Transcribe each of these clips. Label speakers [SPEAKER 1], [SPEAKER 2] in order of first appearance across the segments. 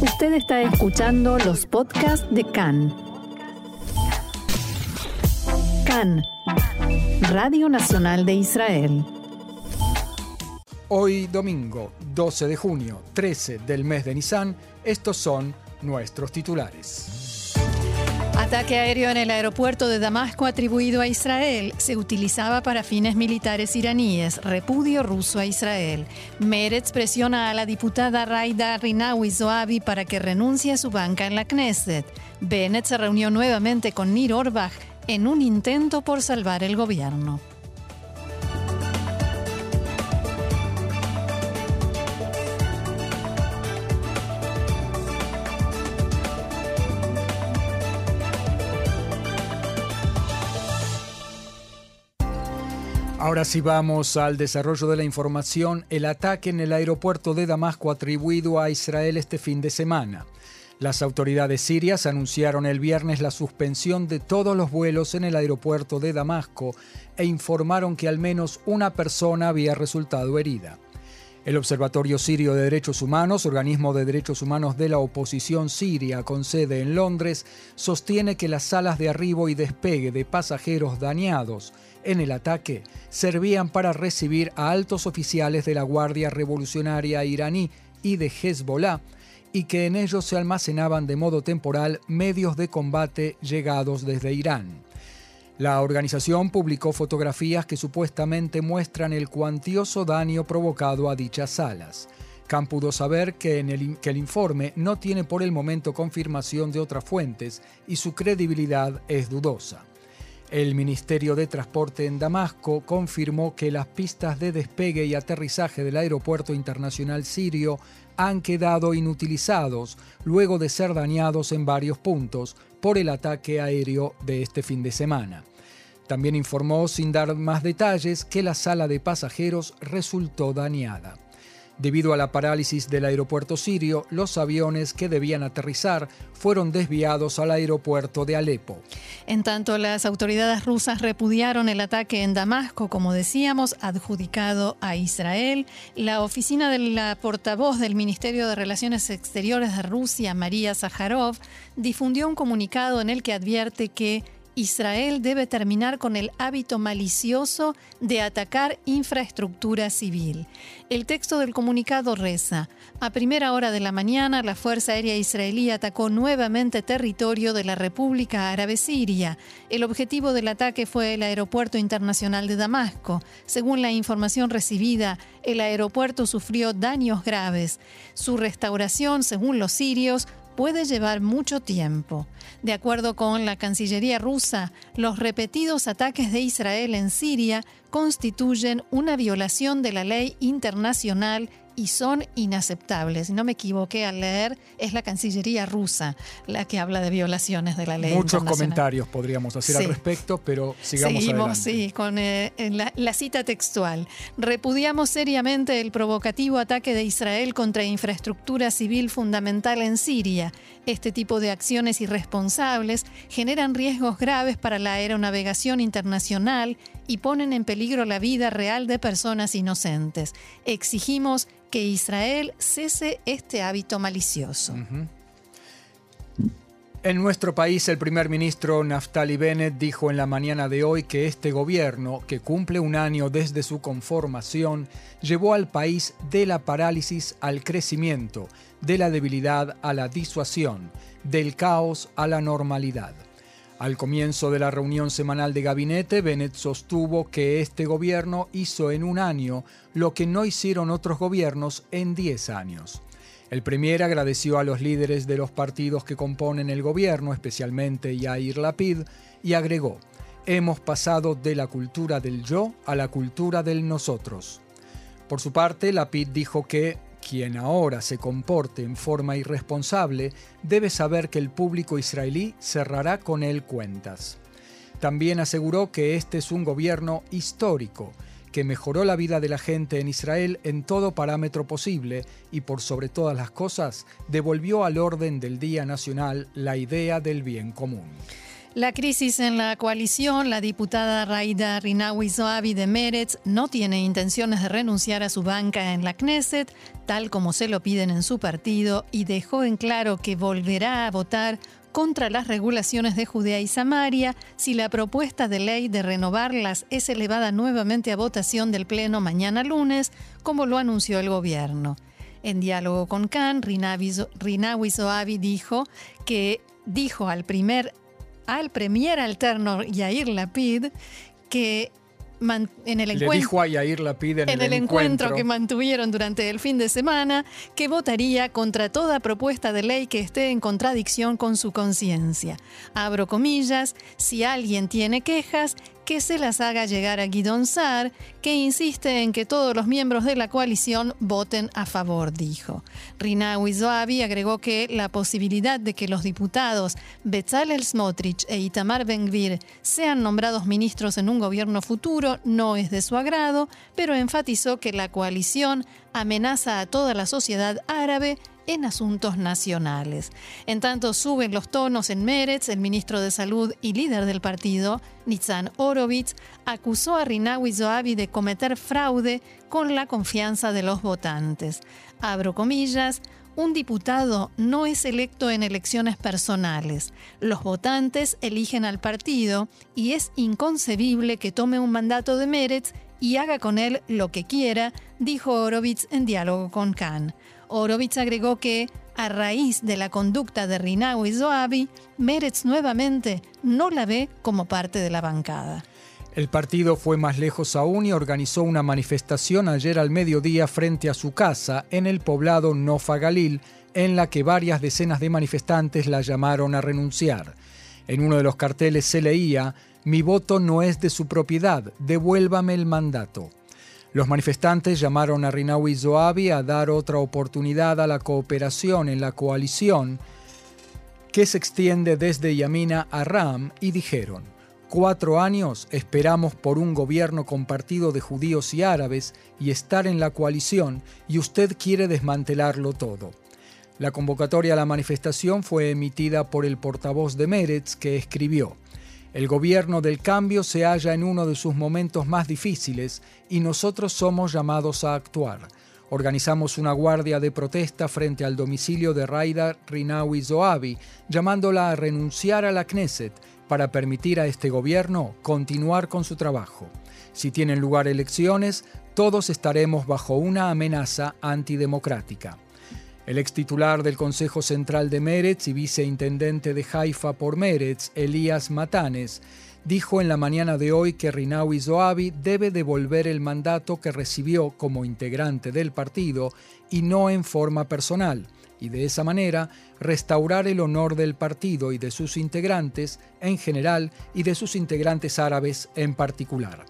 [SPEAKER 1] Usted está escuchando los podcasts de CAN. CAN, Radio Nacional de Israel.
[SPEAKER 2] Hoy domingo 12 de junio, 13 del mes de Nisan, estos son nuestros titulares.
[SPEAKER 3] Ataque aéreo en el aeropuerto de Damasco atribuido a Israel se utilizaba para fines militares iraníes. Repudio ruso a Israel. Meretz presiona a la diputada Raida Rinawi Zoabi para que renuncie a su banca en la Knesset. Bennett se reunió nuevamente con Nir Orbach en un intento por salvar el gobierno.
[SPEAKER 2] Ahora sí vamos al desarrollo de la información. El ataque en el aeropuerto de Damasco atribuido a Israel este fin de semana. Las autoridades sirias anunciaron el viernes la suspensión de todos los vuelos en el aeropuerto de Damasco e informaron que al menos una persona había resultado herida. El Observatorio Sirio de Derechos Humanos, organismo de derechos humanos de la oposición siria con sede en Londres, sostiene que las salas de arribo y despegue de pasajeros dañados en el ataque servían para recibir a altos oficiales de la Guardia Revolucionaria iraní y de Hezbollah y que en ellos se almacenaban de modo temporal medios de combate llegados desde Irán. La organización publicó fotografías que supuestamente muestran el cuantioso daño provocado a dichas salas. Khan pudo saber que, el informe no tiene por el momento confirmación de otras fuentes y su credibilidad es dudosa. El Ministerio de Transporte en Damasco confirmó que las pistas de despegue y aterrizaje del Aeropuerto Internacional Sirio han quedado inutilizados luego de ser dañados en varios puntos por el ataque aéreo de este fin de semana. También informó, sin dar más detalles, que la sala de pasajeros resultó dañada. Debido a la parálisis del aeropuerto sirio, los aviones que debían aterrizar fueron desviados al aeropuerto de Alepo.
[SPEAKER 3] En tanto, las autoridades rusas repudiaron el ataque en Damasco, como decíamos, adjudicado a Israel. La oficina de la portavoz del Ministerio de Relaciones Exteriores de Rusia, María Zaharov, difundió un comunicado en el que advierte que Israel debe terminar con el hábito malicioso de atacar infraestructura civil. El texto del comunicado reza, a primera hora de la mañana la Fuerza Aérea Israelí atacó nuevamente territorio de la República Árabe Siria. El objetivo del ataque fue el Aeropuerto Internacional de Damasco. Según la información recibida, el aeropuerto sufrió daños graves. Su restauración, según los sirios, puede llevar mucho tiempo. De acuerdo con la Cancillería rusa, los repetidos ataques de Israel en Siria constituyen una violación de la ley internacional y son inaceptables. Si no me equivoqué al leer, es la Cancillería rusa la que habla de violaciones de la ley.
[SPEAKER 2] Muchos comentarios podríamos hacer al respecto, pero sigamos
[SPEAKER 3] Seguimos, sí, con eh, la, la cita textual. Repudiamos seriamente el provocativo ataque de Israel contra infraestructura civil fundamental en Siria. Este tipo de acciones irresponsables generan riesgos graves para la aeronavegación internacional y ponen en peligro la vida real de personas inocentes. Exigimos que Israel cese este hábito malicioso.
[SPEAKER 2] En nuestro país, el primer ministro Naftali Bennett dijo en la mañana de hoy que este gobierno, que cumple un año desde su conformación, llevó al país de la parálisis al crecimiento, de la debilidad a la disuasión, del caos a la normalidad. Al comienzo de la reunión semanal de gabinete, Bennett sostuvo que este gobierno hizo en un año lo que no hicieron otros gobiernos en 10 años. El Premier agradeció a los líderes de los partidos que componen el gobierno, especialmente Yair Lapid, y agregó, hemos pasado de la cultura del yo a la cultura del nosotros. Por su parte, Lapid dijo que quien ahora se comporte en forma irresponsable debe saber que el público israelí cerrará con él cuentas. También aseguró que este es un gobierno histórico, que mejoró la vida de la gente en Israel en todo parámetro posible y por sobre todas las cosas devolvió al orden del Día Nacional la idea del bien común.
[SPEAKER 3] La crisis en la coalición, la diputada Raida Rinawi Zoabi de Meretz no tiene intenciones de renunciar a su banca en la Knesset, tal como se lo piden en su partido, y dejó en claro que volverá a votar contra las regulaciones de Judea y Samaria si la propuesta de ley de renovarlas es elevada nuevamente a votación del Pleno mañana lunes, como lo anunció el gobierno. En diálogo con Khan, Rinawi Zoabi dijo que dijo al primer al premier alterno Yair Lapid que en el encuentro,
[SPEAKER 2] Le dijo a Yair Lapid en,
[SPEAKER 3] en el, encuentro. que mantuvieron durante el fin de semana que votaría contra toda propuesta de ley que esté en contradicción con su conciencia. Abro comillas, si alguien tiene quejas, que se las haga llegar a Guidon Sar, que insiste en que todos los miembros de la coalición voten a favor, dijo. Rinawi Zoabi agregó que la posibilidad de que los diputados Bezalel Smotrich e Itamar Ben-Gvir sean nombrados ministros en un gobierno futuro no es de su agrado, pero enfatizó que la coalición amenaza a toda la sociedad árabe en asuntos nacionales. En tanto, suben los tonos en Meretz, el ministro de Salud y líder del partido, Nitzan Orovitz, acusó a Rinawi Zoabi de cometer fraude con la confianza de los votantes. Abro comillas, un diputado no es electo en elecciones personales. Los votantes eligen al partido y es inconcebible que tome un mandato de Meretz y haga con él lo que quiera, dijo Orovitz en diálogo con Khan. Orovitz agregó que, a raíz de la conducta de Rinawi Zoabi, Meretz nuevamente no la ve como parte de la bancada.
[SPEAKER 2] El partido fue más lejos aún y organizó una manifestación ayer al mediodía frente a su casa en el poblado Nofa Galil, en la que varias decenas de manifestantes la llamaron a renunciar. En uno de los carteles se leía, Mi voto no es de su propiedad, devuélvame el mandato. Los manifestantes llamaron a Rinawi Zoabi a dar otra oportunidad a la cooperación en la coalición que se extiende desde Yamina a Ram y dijeron, cuatro años esperamos por un gobierno compartido de judíos y árabes y estar en la coalición y usted quiere desmantelarlo todo. La convocatoria a la manifestación fue emitida por el portavoz de Meretz que escribió, el gobierno del cambio se halla en uno de sus momentos más difíciles y nosotros somos llamados a actuar. Organizamos una guardia de protesta frente al domicilio de Raida Rinawi Zoabi, llamándola a renunciar a la Knesset para permitir a este gobierno continuar con su trabajo. Si tienen lugar elecciones, todos estaremos bajo una amenaza antidemocrática. El ex titular del Consejo Central de Meretz y viceintendente de Haifa por Meretz, Elías Matanes, dijo en la mañana de hoy que Rinawi Zoabi debe devolver el mandato que recibió como integrante del partido y no en forma personal, y de esa manera restaurar el honor del partido y de sus integrantes en general y de sus integrantes árabes en particular.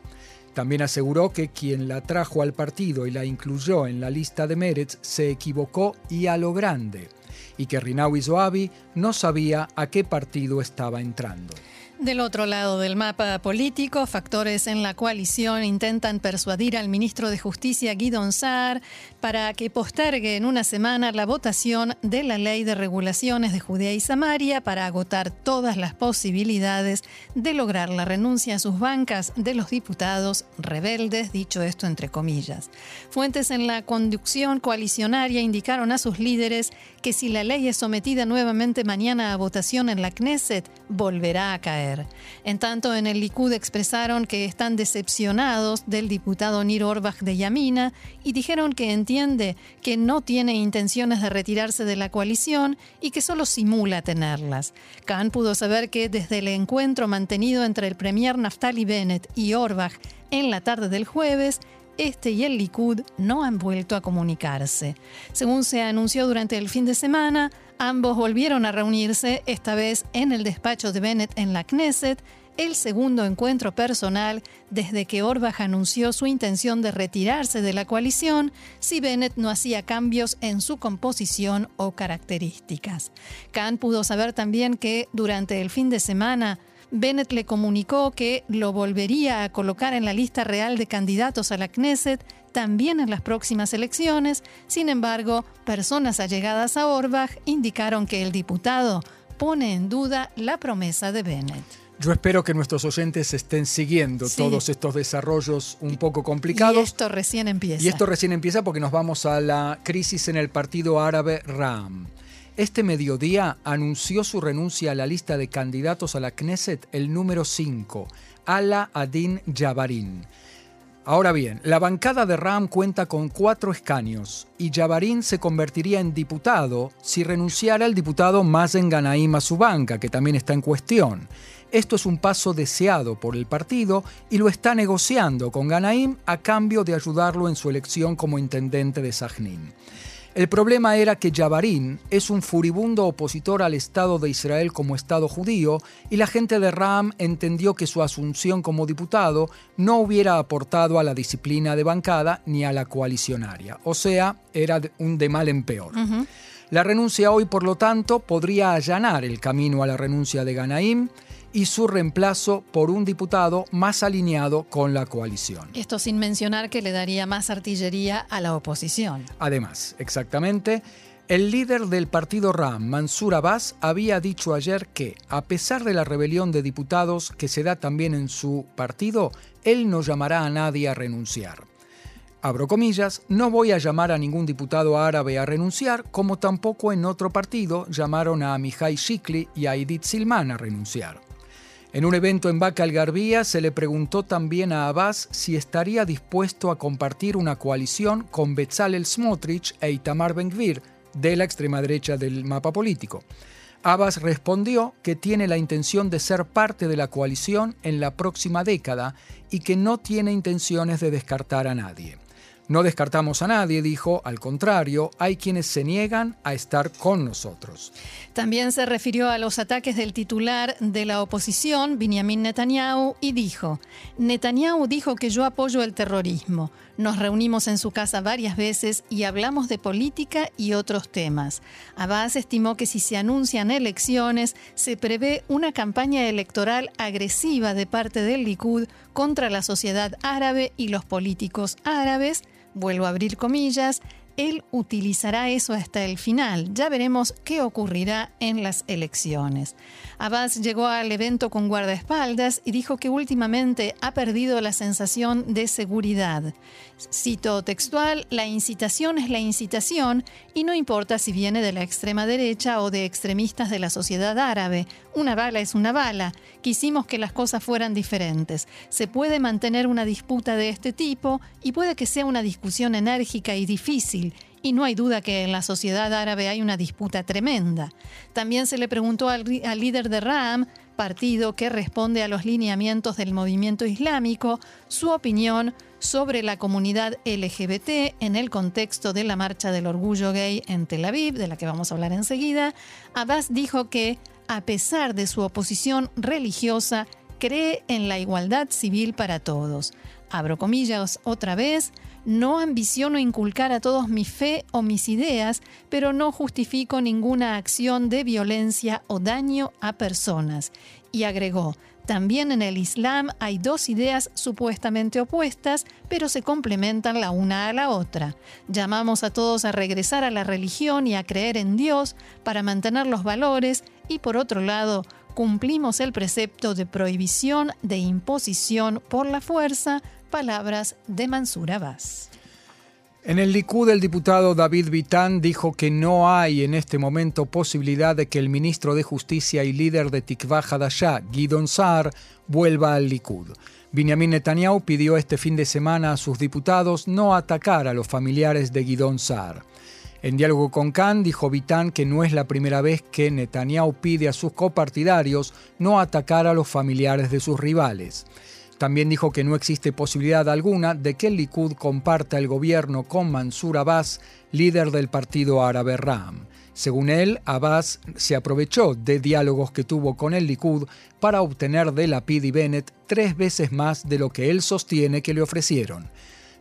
[SPEAKER 2] También aseguró que quien la trajo al partido y la incluyó en la lista de Meretz se equivocó y a lo grande, y que Rinawi Zoabi no sabía a qué partido estaba entrando.
[SPEAKER 3] Del otro lado del mapa político, factores en la coalición intentan persuadir al ministro de Justicia Guidon Saar para que postergue en una semana la votación de la ley de regulaciones de Judea y Samaria para agotar todas las posibilidades de lograr la renuncia a sus bancas de los diputados rebeldes, dicho esto entre comillas. Fuentes en la conducción coalicionaria indicaron a sus líderes que si la ley es sometida nuevamente mañana a votación en la Knesset, volverá a caer. En tanto, en el Likud expresaron que están decepcionados del diputado Nir Orbach de Yamina y dijeron que entiende que no tiene intenciones de retirarse de la coalición y que solo simula tenerlas. Khan pudo saber que desde el encuentro mantenido entre el premier Naftali Bennett y Orbach en la tarde del jueves, este y el Likud no han vuelto a comunicarse. Según se anunció durante el fin de semana, ambos volvieron a reunirse, esta vez en el despacho de Bennett en la Knesset, el segundo encuentro personal desde que Orbach anunció su intención de retirarse de la coalición si Bennett no hacía cambios en su composición o características. Khan pudo saber también que durante el fin de semana Bennett le comunicó que lo volvería a colocar en la lista real de candidatos a la Knesset también en las próximas elecciones. Sin embargo, personas allegadas a Orbach indicaron que el diputado pone en duda la promesa de Bennett.
[SPEAKER 2] Yo espero que nuestros oyentes estén siguiendo todos estos desarrollos un poco complicados.
[SPEAKER 3] Y esto recién empieza.
[SPEAKER 2] Y esto recién empieza porque nos vamos a la crisis en el partido árabe RAM. Este mediodía anunció su renuncia a la lista de candidatos a la Knesset el número 5, Ala Adin Jabarin. Ahora bien, la bancada de Ram cuenta con cuatro escaños y Jabarin se convertiría en diputado si renunciara el diputado Mazen Ganaim a su banca, que también está en cuestión. Esto es un paso deseado por el partido y lo está negociando con Ganaim a cambio de ayudarlo en su elección como intendente de Sajnin. El problema era que Jabarín es un furibundo opositor al Estado de Israel como Estado judío y la gente de Ram entendió que su asunción como diputado no hubiera aportado a la disciplina de bancada ni a la coalicionaria. O sea, era un de mal en peor. La renuncia hoy, por lo tanto, podría allanar el camino a la renuncia de Ganaim y su reemplazo por un diputado más alineado con la coalición.
[SPEAKER 3] Esto sin mencionar que le daría más artillería a la oposición.
[SPEAKER 2] Además, exactamente, el líder del partido RAM, Mansur Abbas, había dicho ayer que, a pesar de la rebelión de diputados que se da también en su partido, él no llamará a nadie a renunciar. Abro comillas, no voy a llamar a ningún diputado árabe a renunciar, como tampoco en otro partido llamaron a Mihai Shikli y a Edith Silman a renunciar. En un evento en Baca al se le preguntó también a Abbas si estaría dispuesto a compartir una coalición con Bezalel Smotrich e Itamar Ben-Gvir, de la extrema derecha del mapa político. Abbas respondió que tiene la intención de ser parte de la coalición en la próxima década y que no tiene intenciones de descartar a nadie. No descartamos a nadie, dijo, al contrario, hay quienes se niegan a estar con nosotros.
[SPEAKER 3] También se refirió a los ataques del titular de la oposición, Benjamin Netanyahu, y dijo, Netanyahu dijo que yo apoyo el terrorismo. Nos reunimos en su casa varias veces y hablamos de política y otros temas. Abbas estimó que si se anuncian elecciones, se prevé una campaña electoral agresiva de parte del Likud contra la sociedad árabe y los políticos árabes, vuelvo a abrir comillas, él utilizará eso hasta el final. Ya veremos qué ocurrirá en las elecciones. Abbas llegó al evento con guardaespaldas y dijo que últimamente ha perdido la sensación de seguridad. Cito textual, la incitación es la incitación y no importa si viene de la extrema derecha o de extremistas de la sociedad árabe. Una bala es una bala. Quisimos que las cosas fueran diferentes. Se puede mantener una disputa de este tipo y puede que sea una discusión enérgica y difícil y no hay duda que en la sociedad árabe hay una disputa tremenda. También se le preguntó al, líder de RAM, partido que responde a los lineamientos del movimiento islámico, su opinión sobre la comunidad LGBT en el contexto de la marcha del orgullo gay en Tel Aviv, de la que vamos a hablar enseguida. Abbas dijo que, a pesar de su oposición religiosa, cree en la igualdad civil para todos. Abro comillas otra vez, no ambiciono inculcar a todos mi fe o mis ideas, pero no justifico ninguna acción de violencia o daño a personas. Y agregó, también en el Islam hay dos ideas supuestamente opuestas, pero se complementan la una a la otra. Llamamos a todos a regresar a la religión y a creer en Dios para mantener los valores y por otro lado, cumplimos el precepto de prohibición de imposición por la fuerza Palabras de Mansur Abbas.
[SPEAKER 2] En el Likud, el diputado David Vitán dijo que no hay en este momento posibilidad de que el ministro de Justicia y líder de Tikva Hadashah, Gidon Saar, vuelva al Likud. Benjamin Netanyahu pidió este fin de semana a sus diputados no atacar a los familiares de Gidon Saar. En diálogo con Khan, dijo Vitán que no es la primera vez que Netanyahu pide a sus copartidarios no atacar a los familiares de sus rivales. También dijo que no existe posibilidad alguna de que el Likud comparta el gobierno con Mansur Abbas, líder del partido árabe Ram. Según él, Abbas se aprovechó de diálogos que tuvo con el Likud para obtener de Lapid y Bennett tres veces más de lo que él sostiene que le ofrecieron.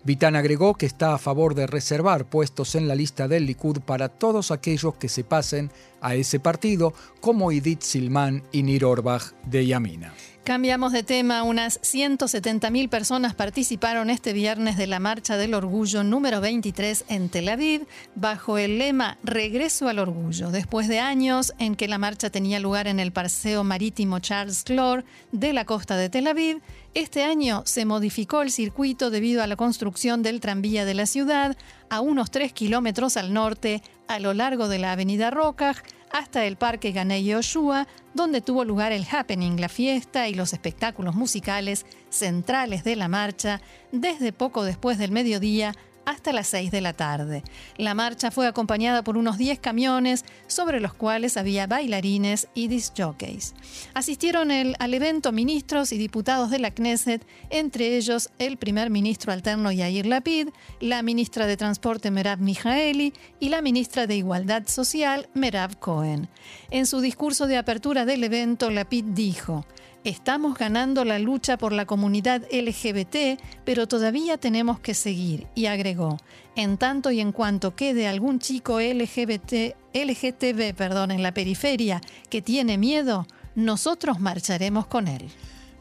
[SPEAKER 2] Vitan agregó que está a favor de reservar puestos en la lista del Likud para todos aquellos que se pasen a ese partido, como Edith Silman y Nir Orbach de Yamina.
[SPEAKER 3] Cambiamos de tema. Unas 170.000 personas participaron este viernes de la Marcha del Orgullo número 23 en Tel Aviv, bajo el lema Regreso al Orgullo, después de años en que la marcha tenía lugar en el Paseo Marítimo Charles Clore de la costa de Tel Aviv. Este año se modificó el circuito debido a la construcción del tranvía de la ciudad a unos 3 kilómetros al norte, a lo largo de la avenida Rocaj, hasta el Parque Ganei Yoshua, donde tuvo lugar el happening, la fiesta y los espectáculos musicales centrales de la marcha, desde poco después del mediodía hasta las 6 de la tarde. La marcha fue acompañada por unos 10 camiones sobre los cuales había bailarines y disc jockeys. Asistieron al evento ministros y diputados de la Knesset, entre ellos el primer ministro alterno Yair Lapid, la ministra de Transporte Merav Mijaeli y la ministra de Igualdad Social Merav Cohen. En su discurso de apertura del evento, Lapid dijo, Estamos ganando la lucha por la comunidad LGBT, pero todavía tenemos que seguir. Y agregó, en tanto y en cuanto quede algún chico LGBT, LGTB perdón, en la periferia que tiene miedo, nosotros marcharemos con él.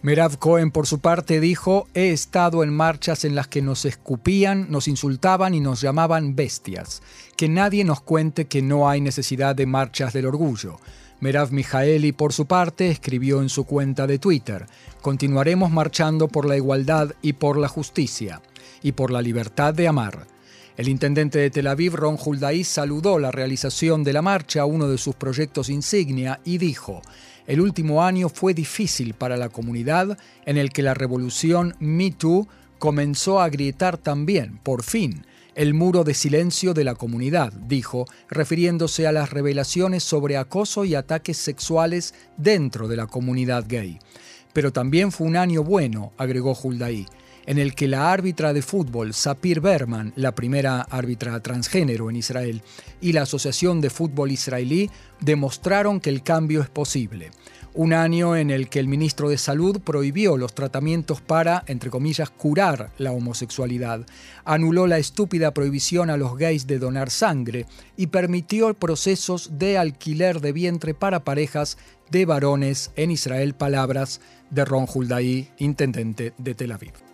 [SPEAKER 2] Merav Cohen, por su parte, dijo, he estado en marchas en las que nos escupían, nos insultaban y nos llamaban bestias. Que nadie nos cuente que no hay necesidad de marchas del orgullo. Merav Mijaeli, por su parte, escribió en su cuenta de Twitter, Continuaremos marchando por la igualdad y por la justicia, y por la libertad de amar. El intendente de Tel Aviv, Ron Huldaí, saludó la realización de la marcha, uno de sus proyectos insignia, y dijo, el último año fue difícil para la comunidad en el que la revolución Me Too comenzó a agrietar también, por fin, el muro de silencio de la comunidad, dijo, refiriéndose a las revelaciones sobre acoso y ataques sexuales dentro de la comunidad gay. Pero también fue un año bueno, agregó Huldaí, en el que la árbitra de fútbol Sapir Berman, la primera árbitra transgénero en Israel, y la Asociación de Fútbol Israelí demostraron que el cambio es posible un año en el que el ministro de Salud prohibió los tratamientos para, entre comillas, curar la homosexualidad, anuló la estúpida prohibición a los gays de donar sangre y permitió procesos de alquiler de vientre para parejas de varones en Israel, palabras de Ron Huldaí, intendente de Tel Aviv.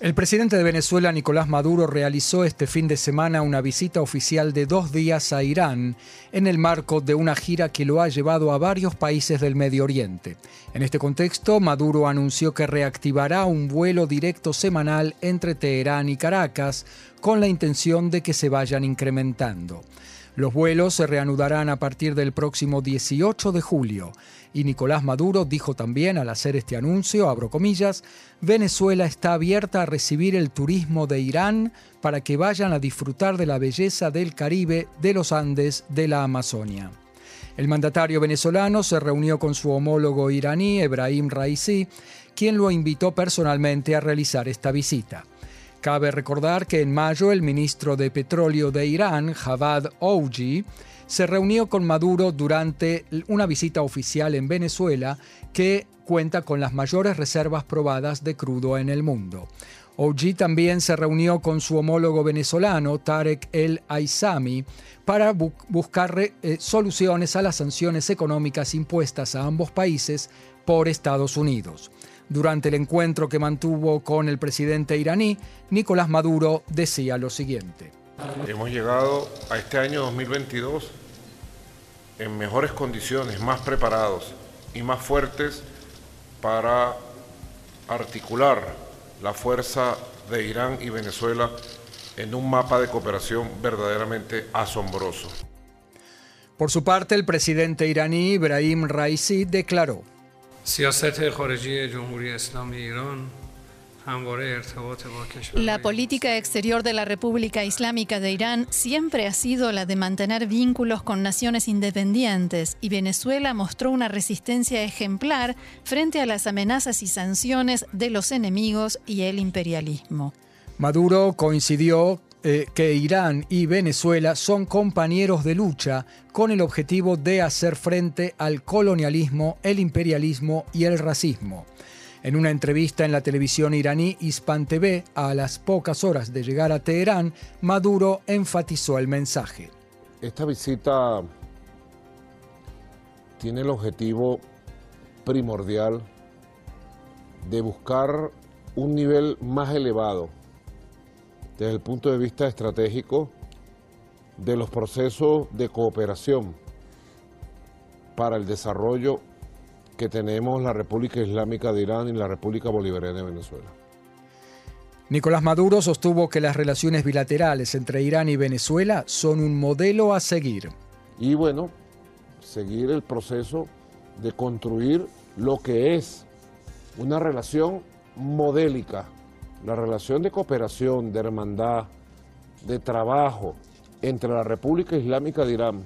[SPEAKER 2] El presidente de Venezuela, Nicolás Maduro, realizó este fin de semana una visita oficial de dos días a Irán en el marco de una gira que lo ha llevado a varios países del Medio Oriente. En este contexto, Maduro anunció que reactivará un vuelo directo semanal entre Teherán y Caracas con la intención de que se vayan incrementando. Los vuelos se reanudarán a partir del próximo 18 de julio. Y Nicolás Maduro dijo también al hacer este anuncio, abro comillas, Venezuela está abierta a recibir el turismo de Irán para que vayan a disfrutar de la belleza del Caribe, de los Andes, de la Amazonia. El mandatario venezolano se reunió con su homólogo iraní, Ebrahim Raisi, quien lo invitó personalmente a realizar esta visita. Cabe recordar que en mayo el ministro de Petróleo de Irán, Javad Ouji, se reunió con Maduro durante una visita oficial en Venezuela que cuenta con las mayores reservas probadas de crudo en el mundo. Ouji también se reunió con su homólogo venezolano, Tarek El Aizami, para buscar eh, soluciones a las sanciones económicas impuestas a ambos países por Estados Unidos. Durante el encuentro que mantuvo con el presidente iraní, Nicolás Maduro decía lo siguiente.
[SPEAKER 4] Hemos llegado a este año 2022 en mejores condiciones, más preparados y más fuertes para articular la fuerza de Irán y Venezuela en un mapa de cooperación verdaderamente asombroso.
[SPEAKER 2] Por su parte, el presidente iraní Ibrahim Raisi declaró,
[SPEAKER 3] la política exterior de la República Islámica de Irán siempre ha sido la de mantener vínculos con naciones independientes y Venezuela mostró una resistencia ejemplar frente a las amenazas y sanciones de los enemigos y el imperialismo.
[SPEAKER 2] Maduro coincidió eh, que Irán y Venezuela son compañeros de lucha con el objetivo de hacer frente al colonialismo, el imperialismo y el racismo. En una entrevista en la televisión iraní Hispan TV, a las pocas horas de llegar a Teherán, Maduro enfatizó el mensaje.
[SPEAKER 4] Esta visita tiene el objetivo primordial de buscar un nivel más elevado desde el punto de vista estratégico de los procesos de cooperación para el desarrollo que tenemos la República Islámica de Irán y la República Bolivariana de Venezuela.
[SPEAKER 2] Nicolás Maduro sostuvo que las relaciones bilaterales entre Irán y Venezuela son un modelo a seguir.
[SPEAKER 4] Y bueno, seguir el proceso de construir lo que es una relación modélica, la relación de cooperación, de hermandad, de trabajo entre la República Islámica de Irán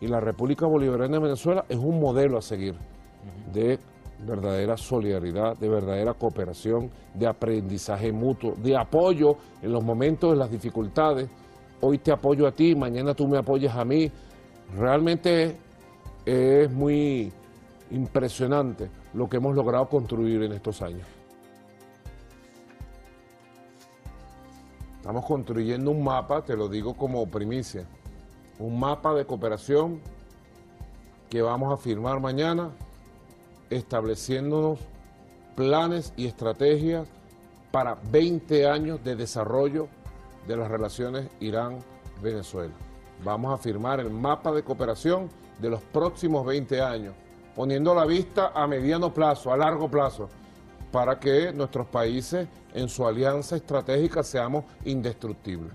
[SPEAKER 4] y la República Bolivariana de Venezuela es un modelo a seguir de verdadera solidaridad, de verdadera cooperación, de aprendizaje mutuo, de apoyo en los momentos de las dificultades. Hoy te apoyo a ti, mañana tú me apoyas a mí. Realmente es muy impresionante lo que hemos logrado construir en estos años. Estamos construyendo un mapa, te lo digo como primicia, un mapa de cooperación que vamos a firmar mañana estableciéndonos planes y estrategias para 20 años de desarrollo de las relaciones Irán-Venezuela. Vamos a firmar el mapa de cooperación de los próximos 20 años, poniendo la vista a mediano plazo, a largo plazo, para que nuestros países en su alianza estratégica seamos indestructibles.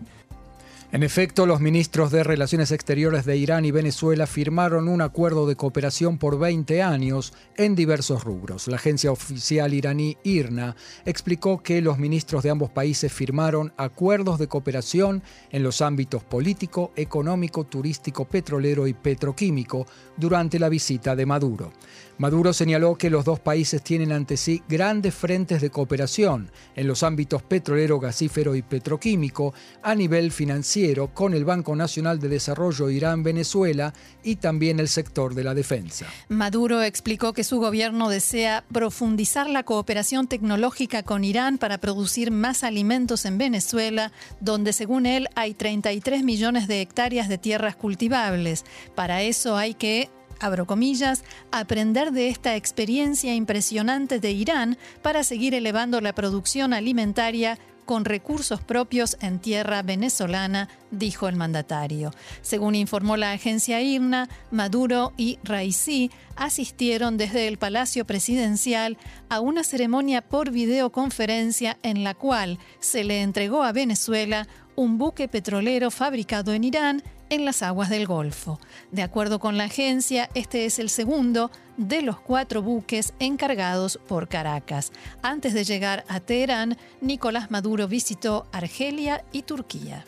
[SPEAKER 2] En efecto, los ministros de Relaciones Exteriores de Irán y Venezuela firmaron un acuerdo de cooperación por 20 años en diversos rubros. La agencia oficial iraní IRNA explicó que los ministros de ambos países firmaron acuerdos de cooperación en los ámbitos político, económico, turístico, petrolero y petroquímico durante la visita de Maduro. Maduro señaló que los dos países tienen ante sí grandes frentes de cooperación en los ámbitos petrolero, gasífero y petroquímico a nivel financiero con el Banco Nacional de Desarrollo Irán-Venezuela y también el sector de la defensa.
[SPEAKER 3] Maduro explicó que su gobierno desea profundizar la cooperación tecnológica con Irán para producir más alimentos en Venezuela, donde según él hay 33 millones de hectáreas de tierras cultivables. Para eso hay que abro comillas, aprender de esta experiencia impresionante de Irán para seguir elevando la producción alimentaria con recursos propios en tierra venezolana, dijo el mandatario. Según informó la agencia IRNA, Maduro y Raisi asistieron desde el Palacio Presidencial a una ceremonia por videoconferencia en la cual se le entregó a Venezuela un buque petrolero fabricado en Irán en las aguas del Golfo. De acuerdo con la agencia, este es el segundo de los cuatro buques encargados por Caracas. Antes de llegar a Teherán, Nicolás Maduro visitó Argelia y Turquía.